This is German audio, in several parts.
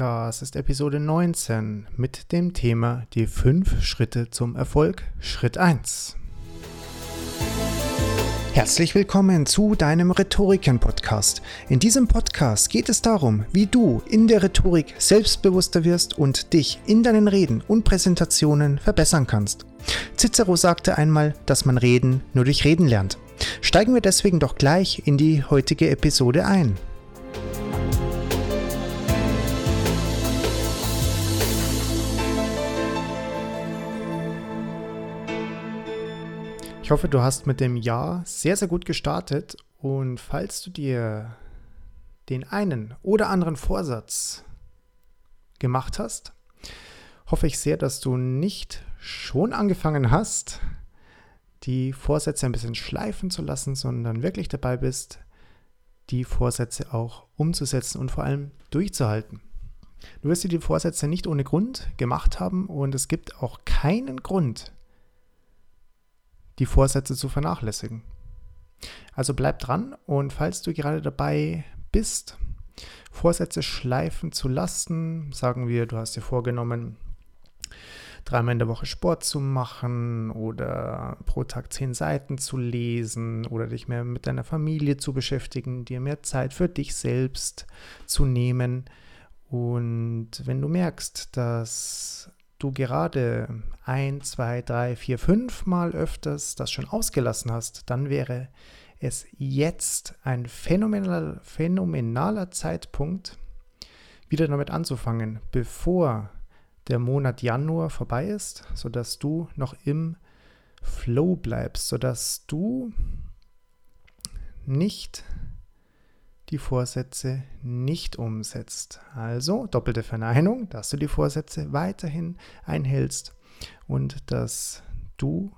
Das ist Episode 19 mit dem Thema Die fünf Schritte zum Erfolg, Schritt 1. Herzlich willkommen zu deinem Rhetoriken-Podcast. In diesem Podcast geht es darum, wie du in der Rhetorik selbstbewusster wirst und dich in deinen Reden und Präsentationen verbessern kannst. Cicero sagte einmal, dass man Reden nur durch Reden lernt. Steigen wir deswegen doch gleich in die heutige Episode ein. Ich hoffe, du hast mit dem Jahr sehr, sehr gut gestartet und falls du dir den einen oder anderen Vorsatz gemacht hast, hoffe ich sehr, dass du nicht schon angefangen hast, die Vorsätze ein bisschen schleifen zu lassen, sondern wirklich dabei bist, die Vorsätze auch umzusetzen und vor allem durchzuhalten. Du wirst dir die Vorsätze nicht ohne Grund gemacht haben und es gibt auch keinen Grund, die Vorsätze zu vernachlässigen. Also bleib dran und falls du gerade dabei bist, Vorsätze schleifen zu lassen, sagen wir, du hast dir vorgenommen, dreimal in der Woche Sport zu machen oder pro Tag zehn Seiten zu lesen oder dich mehr mit deiner Familie zu beschäftigen, dir mehr Zeit für dich selbst zu nehmen. Und wenn du merkst, dass du gerade ein, zwei, drei, vier, fünf Mal öfters das schon ausgelassen hast, dann wäre es jetzt ein phänomenal, phänomenaler Zeitpunkt, wieder damit anzufangen, bevor der Monat Januar vorbei ist, sodass du noch im Flow bleibst, sodass du nicht die Vorsätze nicht umsetzt. Also doppelte Verneinung, dass du die Vorsätze weiterhin einhältst und dass du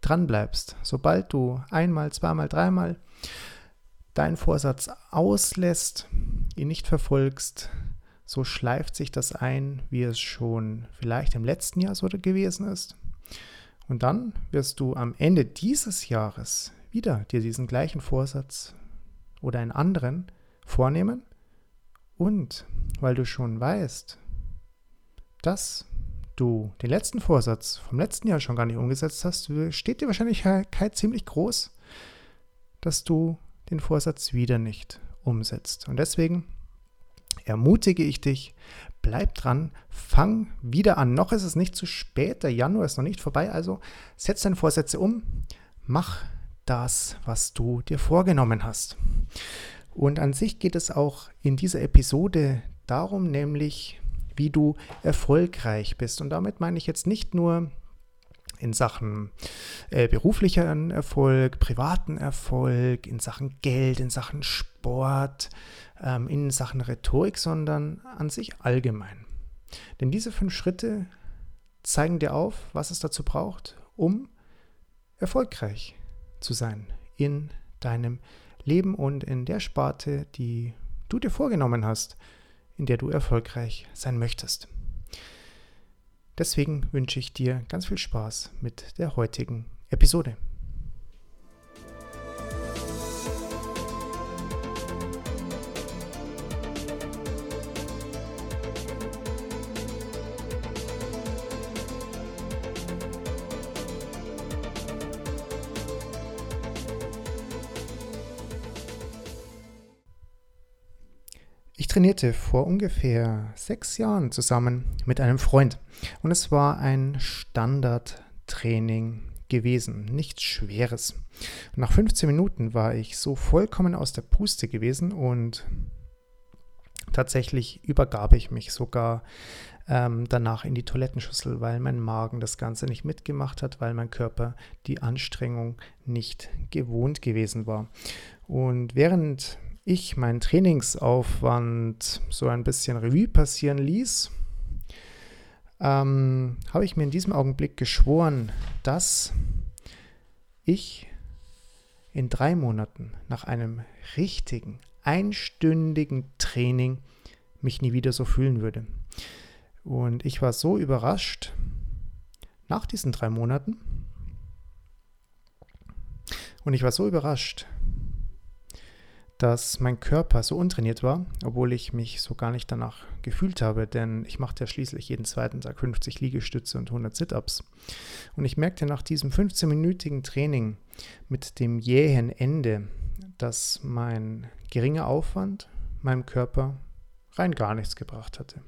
dran bleibst. Sobald du einmal, zweimal, dreimal deinen Vorsatz auslässt, ihn nicht verfolgst, so schleift sich das ein, wie es schon vielleicht im letzten Jahr so gewesen ist. Und dann wirst du am Ende dieses Jahres wieder dir diesen gleichen Vorsatz oder einen anderen vornehmen und weil du schon weißt, dass du den letzten Vorsatz vom letzten Jahr schon gar nicht umgesetzt hast, steht die Wahrscheinlichkeit ziemlich groß, dass du den Vorsatz wieder nicht umsetzt. Und deswegen ermutige ich dich, bleib dran, fang wieder an. Noch ist es nicht zu spät, der Januar ist noch nicht vorbei, also setz deine Vorsätze um, mach das, was du dir vorgenommen hast. Und an sich geht es auch in dieser Episode darum, nämlich wie du erfolgreich bist. Und damit meine ich jetzt nicht nur in Sachen äh, beruflichen Erfolg, privaten Erfolg, in Sachen Geld, in Sachen Sport, ähm, in Sachen Rhetorik, sondern an sich allgemein. Denn diese fünf Schritte zeigen dir auf, was es dazu braucht, um erfolgreich zu sein in deinem Leben und in der Sparte, die du dir vorgenommen hast, in der du erfolgreich sein möchtest. Deswegen wünsche ich dir ganz viel Spaß mit der heutigen Episode. Trainierte vor ungefähr sechs Jahren zusammen mit einem Freund und es war ein Standardtraining gewesen, nichts Schweres. nach 15 Minuten war ich so vollkommen aus der Puste gewesen und tatsächlich übergab ich mich sogar ähm, danach in die Toilettenschüssel, weil mein Magen das Ganze nicht mitgemacht hat, weil mein Körper die Anstrengung nicht gewohnt gewesen war. Und während ich meinen Trainingsaufwand so ein bisschen Revue passieren ließ, ähm, habe ich mir in diesem Augenblick geschworen, dass ich in drei Monaten nach einem richtigen, einstündigen Training mich nie wieder so fühlen würde. Und ich war so überrascht nach diesen drei Monaten. Und ich war so überrascht, dass mein Körper so untrainiert war, obwohl ich mich so gar nicht danach gefühlt habe, denn ich machte ja schließlich jeden zweiten Tag 50 Liegestütze und 100 Sit-ups. Und ich merkte nach diesem 15-minütigen Training mit dem jähen Ende, dass mein geringer Aufwand meinem Körper rein gar nichts gebracht hatte.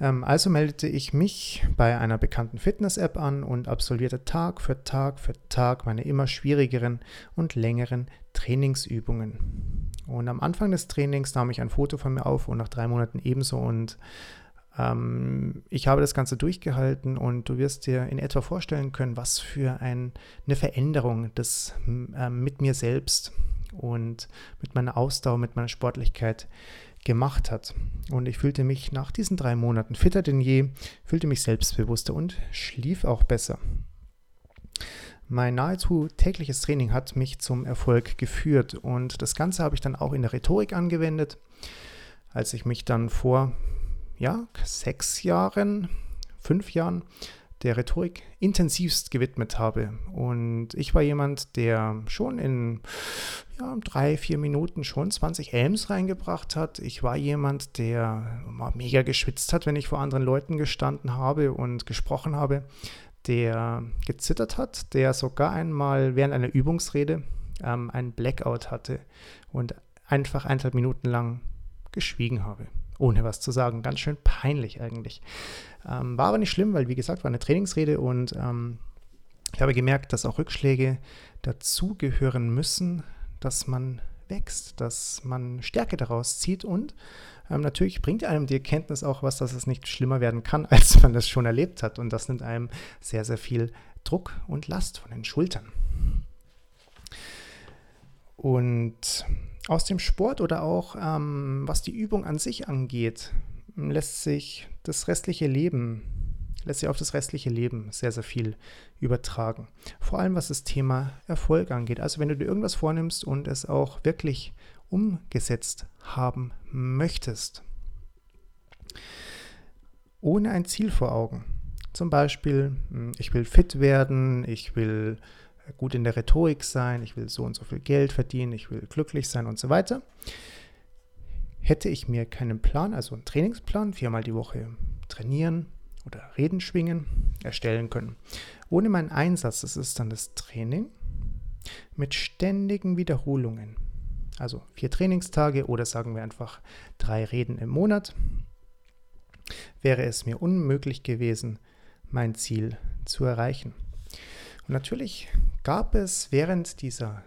Ähm, also meldete ich mich bei einer bekannten Fitness-App an und absolvierte Tag für Tag für Tag meine immer schwierigeren und längeren Trainingsübungen. Und am Anfang des Trainings nahm ich ein Foto von mir auf und nach drei Monaten ebenso. Und ähm, ich habe das Ganze durchgehalten und du wirst dir in etwa vorstellen können, was für ein, eine Veränderung das äh, mit mir selbst und mit meiner Ausdauer, mit meiner Sportlichkeit gemacht hat. Und ich fühlte mich nach diesen drei Monaten fitter denn je, fühlte mich selbstbewusster und schlief auch besser. Mein nahezu tägliches Training hat mich zum Erfolg geführt und das Ganze habe ich dann auch in der Rhetorik angewendet, als ich mich dann vor ja, sechs Jahren, fünf Jahren der Rhetorik intensivst gewidmet habe. Und ich war jemand, der schon in ja, drei, vier Minuten schon 20 Elms reingebracht hat. Ich war jemand, der mega geschwitzt hat, wenn ich vor anderen Leuten gestanden habe und gesprochen habe, der gezittert hat, der sogar einmal während einer Übungsrede ähm, einen Blackout hatte und einfach eineinhalb Minuten lang geschwiegen habe ohne was zu sagen. Ganz schön peinlich eigentlich. Ähm, war aber nicht schlimm, weil wie gesagt, war eine Trainingsrede und ähm, ich habe gemerkt, dass auch Rückschläge dazugehören müssen, dass man wächst, dass man Stärke daraus zieht und ähm, natürlich bringt einem die Erkenntnis auch was, dass es nicht schlimmer werden kann, als man es schon erlebt hat. Und das nimmt einem sehr, sehr viel Druck und Last von den Schultern. Und aus dem Sport oder auch ähm, was die Übung an sich angeht, lässt sich das restliche Leben, lässt sich auf das restliche Leben sehr, sehr viel übertragen. Vor allem was das Thema Erfolg angeht. Also wenn du dir irgendwas vornimmst und es auch wirklich umgesetzt haben möchtest, ohne ein Ziel vor Augen. Zum Beispiel, hm, ich will fit werden, ich will gut in der Rhetorik sein, ich will so und so viel Geld verdienen, ich will glücklich sein und so weiter. Hätte ich mir keinen Plan, also einen Trainingsplan, viermal die Woche trainieren oder Reden schwingen, erstellen können. Ohne meinen Einsatz, das ist dann das Training mit ständigen Wiederholungen. Also vier Trainingstage oder sagen wir einfach drei Reden im Monat, wäre es mir unmöglich gewesen, mein Ziel zu erreichen. Und natürlich gab es während dieser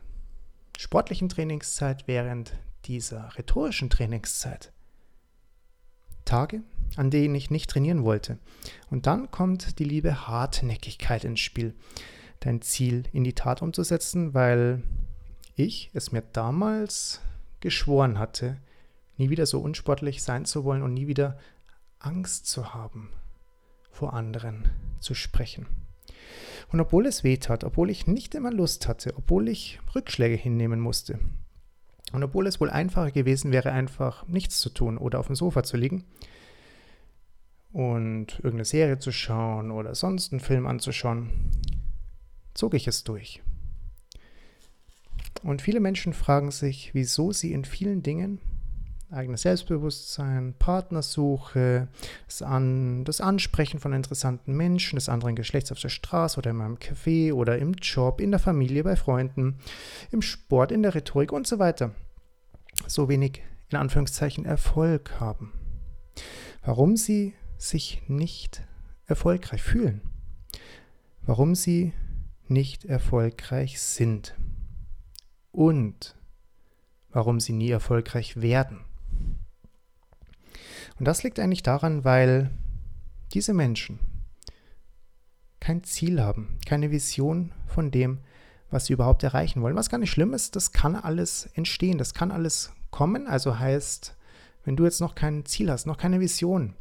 sportlichen Trainingszeit, während dieser rhetorischen Trainingszeit Tage, an denen ich nicht trainieren wollte. Und dann kommt die liebe Hartnäckigkeit ins Spiel, dein Ziel in die Tat umzusetzen, weil ich es mir damals geschworen hatte, nie wieder so unsportlich sein zu wollen und nie wieder Angst zu haben, vor anderen zu sprechen. Und obwohl es weh tat, obwohl ich nicht immer Lust hatte, obwohl ich Rückschläge hinnehmen musste, und obwohl es wohl einfacher gewesen wäre, einfach nichts zu tun oder auf dem Sofa zu liegen und irgendeine Serie zu schauen oder sonst einen Film anzuschauen, zog ich es durch. Und viele Menschen fragen sich, wieso sie in vielen Dingen eigenes Selbstbewusstsein, Partnersuche, das, An das Ansprechen von interessanten Menschen des anderen Geschlechts auf der Straße oder in meinem Café oder im Job, in der Familie, bei Freunden, im Sport, in der Rhetorik und so weiter so wenig in Anführungszeichen Erfolg haben. Warum sie sich nicht erfolgreich fühlen. Warum sie nicht erfolgreich sind. Und warum sie nie erfolgreich werden. Und das liegt eigentlich daran, weil diese Menschen kein Ziel haben, keine Vision von dem, was sie überhaupt erreichen wollen. Was gar nicht schlimm ist, das kann alles entstehen, das kann alles kommen. Also heißt, wenn du jetzt noch kein Ziel hast, noch keine Vision,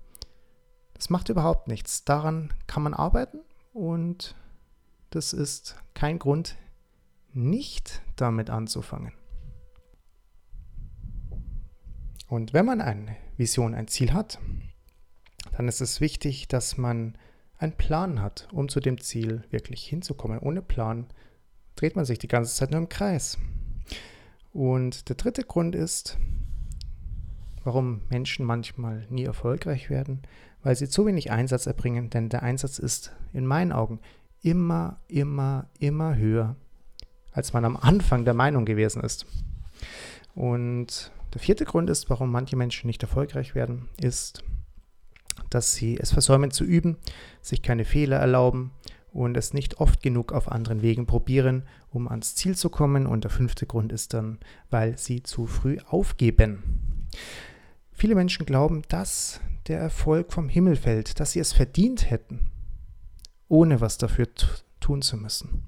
das macht überhaupt nichts. Daran kann man arbeiten und das ist kein Grund, nicht damit anzufangen. Und wenn man eine Vision, ein Ziel hat, dann ist es wichtig, dass man einen Plan hat, um zu dem Ziel wirklich hinzukommen. Ohne Plan dreht man sich die ganze Zeit nur im Kreis. Und der dritte Grund ist, warum Menschen manchmal nie erfolgreich werden, weil sie zu wenig Einsatz erbringen, denn der Einsatz ist in meinen Augen immer, immer, immer höher, als man am Anfang der Meinung gewesen ist. Und der vierte Grund ist, warum manche Menschen nicht erfolgreich werden, ist, dass sie es versäumen zu üben, sich keine Fehler erlauben und es nicht oft genug auf anderen Wegen probieren, um ans Ziel zu kommen. Und der fünfte Grund ist dann, weil sie zu früh aufgeben. Viele Menschen glauben, dass der Erfolg vom Himmel fällt, dass sie es verdient hätten, ohne was dafür tun zu müssen.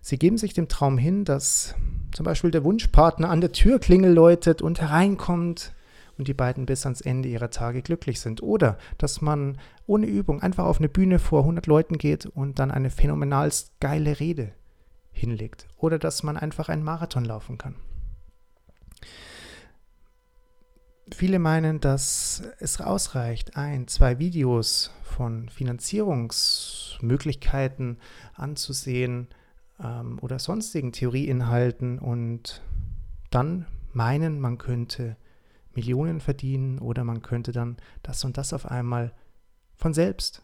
Sie geben sich dem Traum hin, dass zum Beispiel der Wunschpartner an der Türklingel läutet und hereinkommt und die beiden bis ans Ende ihrer Tage glücklich sind. Oder dass man ohne Übung einfach auf eine Bühne vor 100 Leuten geht und dann eine phänomenal geile Rede hinlegt. Oder dass man einfach einen Marathon laufen kann. Viele meinen, dass es ausreicht, ein, zwei Videos von Finanzierungsmöglichkeiten anzusehen ähm, oder sonstigen Theorieinhalten und dann meinen, man könnte Millionen verdienen oder man könnte dann das und das auf einmal von selbst.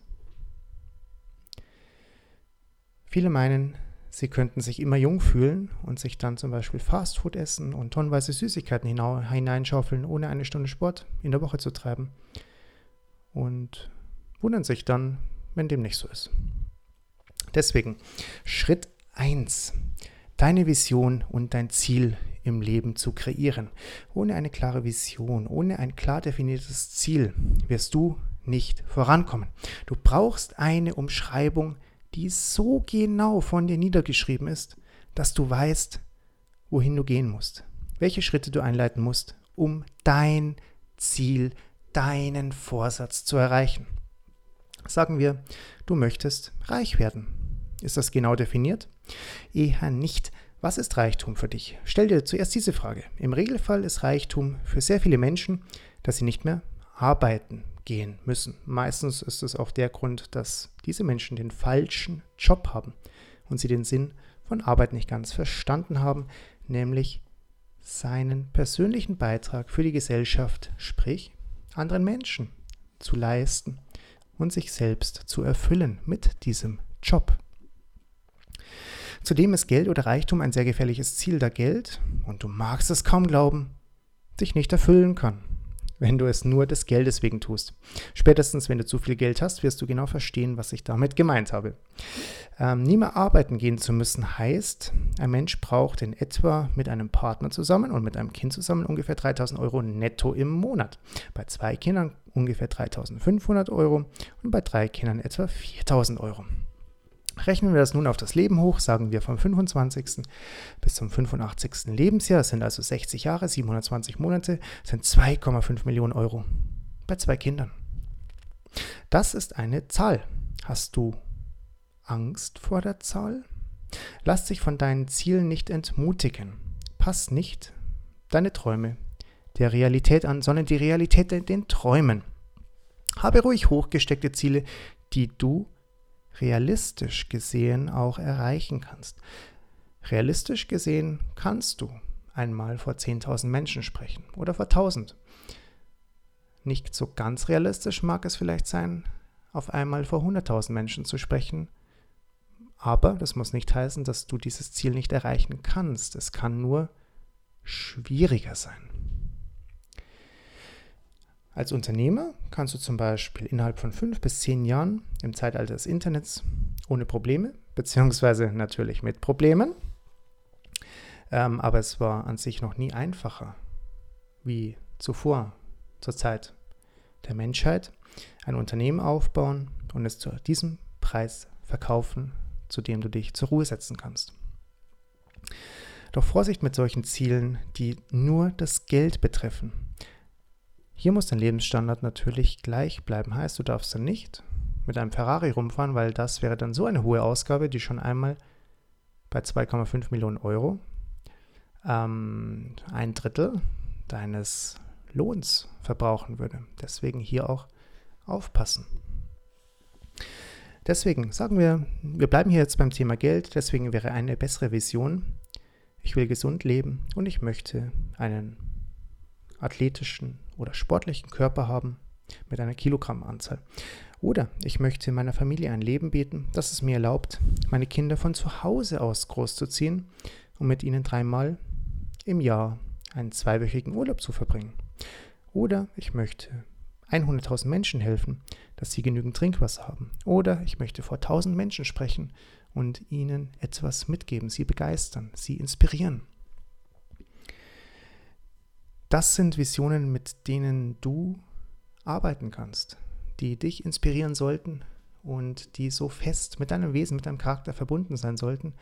Viele meinen, sie könnten sich immer jung fühlen und sich dann zum Beispiel Fastfood essen und tonnenweise Süßigkeiten hineinschaufeln, ohne eine Stunde Sport in der Woche zu treiben. Und wundern sich dann, wenn dem nicht so ist. Deswegen Schritt 1. Deine Vision und dein Ziel im Leben zu kreieren. Ohne eine klare Vision, ohne ein klar definiertes Ziel wirst du nicht vorankommen. Du brauchst eine Umschreibung, die so genau von dir niedergeschrieben ist, dass du weißt, wohin du gehen musst, welche Schritte du einleiten musst, um dein Ziel, deinen Vorsatz zu erreichen. Sagen wir, du möchtest reich werden. Ist das genau definiert? Eher nicht. Was ist Reichtum für dich? Stell dir zuerst diese Frage. Im Regelfall ist Reichtum für sehr viele Menschen, dass sie nicht mehr arbeiten gehen müssen. Meistens ist es auch der Grund, dass diese Menschen den falschen Job haben und sie den Sinn von Arbeit nicht ganz verstanden haben, nämlich seinen persönlichen Beitrag für die Gesellschaft, sprich anderen Menschen zu leisten und sich selbst zu erfüllen mit diesem Job. Zudem ist Geld oder Reichtum ein sehr gefährliches Ziel, da Geld, und du magst es kaum glauben, sich nicht erfüllen kann, wenn du es nur des Geldes wegen tust. Spätestens, wenn du zu viel Geld hast, wirst du genau verstehen, was ich damit gemeint habe. Ähm, nie mehr arbeiten gehen zu müssen heißt, ein Mensch braucht in etwa mit einem Partner zusammen und mit einem Kind zusammen ungefähr 3000 Euro netto im Monat. Bei zwei Kindern ungefähr 3500 Euro und bei drei Kindern etwa 4000 Euro. Rechnen wir das nun auf das Leben hoch, sagen wir vom 25. bis zum 85. Lebensjahr, das sind also 60 Jahre, 720 Monate, sind 2,5 Millionen Euro bei zwei Kindern. Das ist eine Zahl. Hast du Angst vor der Zahl? Lass dich von deinen Zielen nicht entmutigen. Pass nicht deine Träume der Realität an, sondern die Realität den Träumen. Habe ruhig hochgesteckte Ziele, die du realistisch gesehen auch erreichen kannst. Realistisch gesehen kannst du einmal vor 10.000 Menschen sprechen oder vor 1.000. Nicht so ganz realistisch mag es vielleicht sein, auf einmal vor 100.000 Menschen zu sprechen, aber das muss nicht heißen, dass du dieses Ziel nicht erreichen kannst. Es kann nur schwieriger sein. Als Unternehmer kannst du zum Beispiel innerhalb von fünf bis zehn Jahren im Zeitalter des Internets ohne Probleme, beziehungsweise natürlich mit Problemen, ähm, aber es war an sich noch nie einfacher wie zuvor zur Zeit der Menschheit, ein Unternehmen aufbauen und es zu diesem Preis verkaufen, zu dem du dich zur Ruhe setzen kannst. Doch Vorsicht mit solchen Zielen, die nur das Geld betreffen. Hier muss dein Lebensstandard natürlich gleich bleiben. Heißt, du darfst dann nicht mit einem Ferrari rumfahren, weil das wäre dann so eine hohe Ausgabe, die schon einmal bei 2,5 Millionen Euro ähm, ein Drittel deines Lohns verbrauchen würde. Deswegen hier auch aufpassen. Deswegen sagen wir, wir bleiben hier jetzt beim Thema Geld, deswegen wäre eine bessere Vision ich will gesund leben und ich möchte einen athletischen oder sportlichen Körper haben mit einer Kilogrammanzahl. Oder ich möchte meiner Familie ein Leben bieten, das es mir erlaubt, meine Kinder von zu Hause aus großzuziehen und mit ihnen dreimal im Jahr einen zweiwöchigen Urlaub zu verbringen. Oder ich möchte 100.000 Menschen helfen, dass sie genügend Trinkwasser haben. Oder ich möchte vor 1000 Menschen sprechen und ihnen etwas mitgeben, sie begeistern, sie inspirieren. Das sind Visionen, mit denen du arbeiten kannst, die dich inspirieren sollten und die so fest mit deinem Wesen, mit deinem Charakter verbunden sein sollten,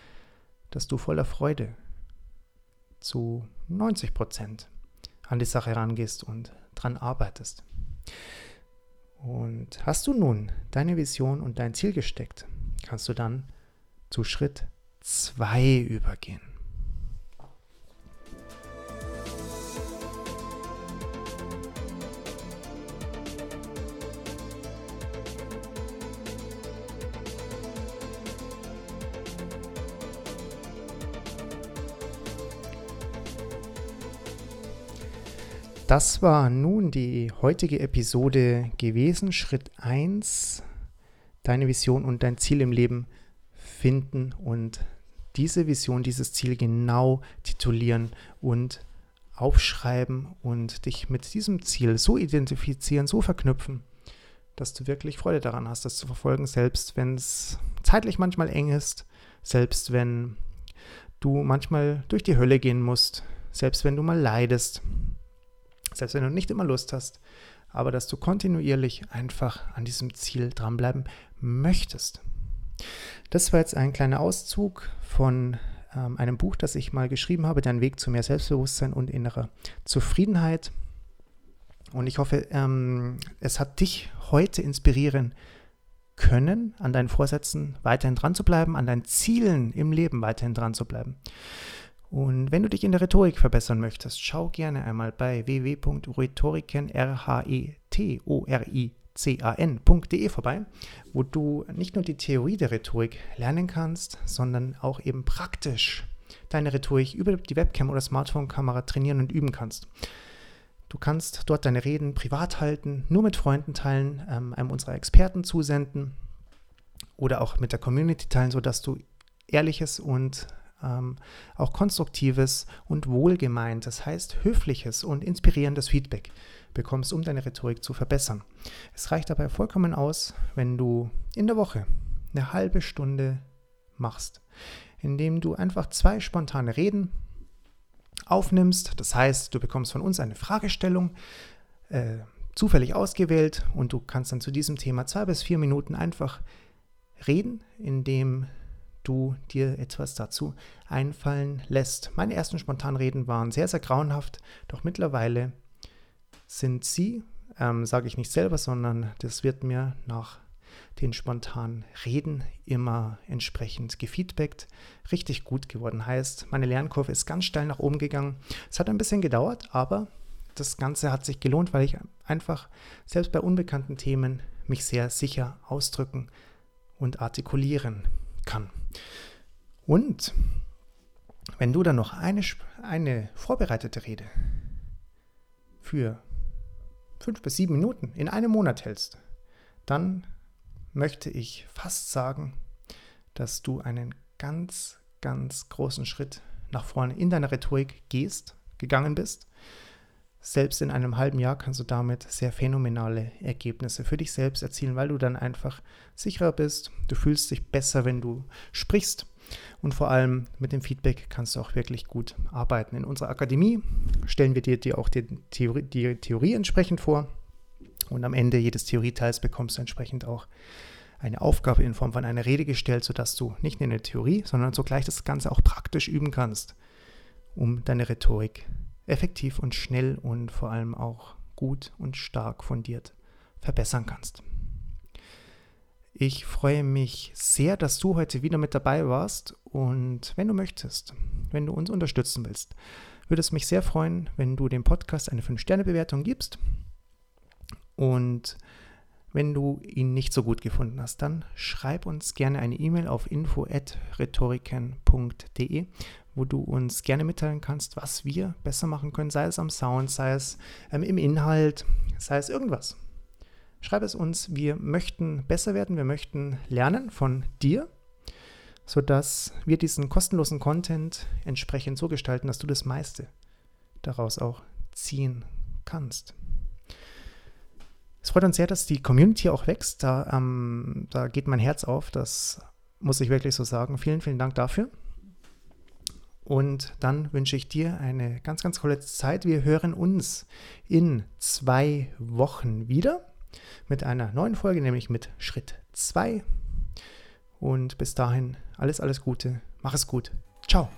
dass du voller Freude zu 90 Prozent an die Sache rangehst und dran arbeitest. Und hast du nun deine Vision und dein Ziel gesteckt, kannst du dann zu Schritt 2 übergehen. Das war nun die heutige Episode gewesen. Schritt 1, deine Vision und dein Ziel im Leben finden und diese Vision, dieses Ziel genau titulieren und aufschreiben und dich mit diesem Ziel so identifizieren, so verknüpfen, dass du wirklich Freude daran hast, das zu verfolgen, selbst wenn es zeitlich manchmal eng ist, selbst wenn du manchmal durch die Hölle gehen musst, selbst wenn du mal leidest, selbst wenn du nicht immer Lust hast, aber dass du kontinuierlich einfach an diesem Ziel dranbleiben möchtest. Das war jetzt ein kleiner Auszug von ähm, einem Buch, das ich mal geschrieben habe, Dein Weg zu mehr Selbstbewusstsein und innerer Zufriedenheit. Und ich hoffe, ähm, es hat dich heute inspirieren können, an deinen Vorsätzen weiterhin dran zu bleiben, an deinen Zielen im Leben weiterhin dran zu bleiben. Und wenn du dich in der Rhetorik verbessern möchtest, schau gerne einmal bei www.rhetoriken.de vorbei, wo du nicht nur die Theorie der Rhetorik lernen kannst, sondern auch eben praktisch deine Rhetorik über die Webcam oder Smartphone-Kamera trainieren und üben kannst. Du kannst dort deine Reden privat halten, nur mit Freunden teilen, ähm, einem unserer Experten zusenden oder auch mit der Community teilen, sodass du ehrliches und ähm, auch konstruktives und wohlgemeint, das heißt höfliches und inspirierendes Feedback bekommst, um deine Rhetorik zu verbessern. Es reicht dabei vollkommen aus, wenn du in der Woche eine halbe Stunde machst, indem du einfach zwei spontane Reden aufnimmst. Das heißt, du bekommst von uns eine Fragestellung, äh, zufällig ausgewählt und du kannst dann zu diesem Thema zwei bis vier Minuten einfach reden, indem du dir etwas dazu einfallen lässt. Meine ersten Spontanreden waren sehr, sehr grauenhaft, doch mittlerweile sind sie, ähm, sage ich nicht selber, sondern das wird mir nach den spontanen Reden immer entsprechend gefeedbackt, richtig gut geworden. Heißt, meine Lernkurve ist ganz steil nach oben gegangen. Es hat ein bisschen gedauert, aber das Ganze hat sich gelohnt, weil ich einfach selbst bei unbekannten Themen mich sehr sicher ausdrücken und artikulieren kann. Und wenn du dann noch eine, eine vorbereitete Rede für fünf bis sieben Minuten in einem Monat hältst, dann möchte ich fast sagen, dass du einen ganz, ganz großen Schritt nach vorne in deiner Rhetorik gehst, gegangen bist selbst in einem halben Jahr kannst du damit sehr phänomenale Ergebnisse für dich selbst erzielen, weil du dann einfach sicherer bist. Du fühlst dich besser, wenn du sprichst. Und vor allem mit dem Feedback kannst du auch wirklich gut arbeiten. In unserer Akademie stellen wir dir, dir auch die Theorie, die Theorie entsprechend vor. Und am Ende jedes Theorieteils bekommst du entsprechend auch eine Aufgabe in Form von einer Rede gestellt, sodass du nicht nur in der Theorie, sondern sogleich das Ganze auch praktisch üben kannst, um deine Rhetorik effektiv und schnell und vor allem auch gut und stark fundiert verbessern kannst. Ich freue mich sehr, dass du heute wieder mit dabei warst und wenn du möchtest, wenn du uns unterstützen willst, würde es mich sehr freuen, wenn du dem Podcast eine 5-Sterne-Bewertung gibst und Wenn du ihn nicht so gut gefunden hast, dann schreib uns gerne eine E-Mail auf info@rhetoriken.de, wo du uns gerne mitteilen kannst, was wir besser machen können, sei es am Sound, sei es ähm, im Inhalt, sei es irgendwas. Schreib es uns, wir möchten besser werden, wir möchten lernen von dir, sodass wir diesen kostenlosen Content entsprechend so gestalten, dass du das meiste daraus auch ziehen kannst. Es freut uns sehr, dass die Community auch wächst. Da, ähm, da geht mein Herz auf. Das muss ich wirklich so sagen. Vielen, vielen Dank dafür. Und dann wünsche ich dir eine ganz, ganz tolle Zeit. Wir hören uns in zwei Wochen wieder mit einer neuen Folge, nämlich mit Schritt 2. Und bis dahin alles, alles Gute. Mach es gut. Ciao.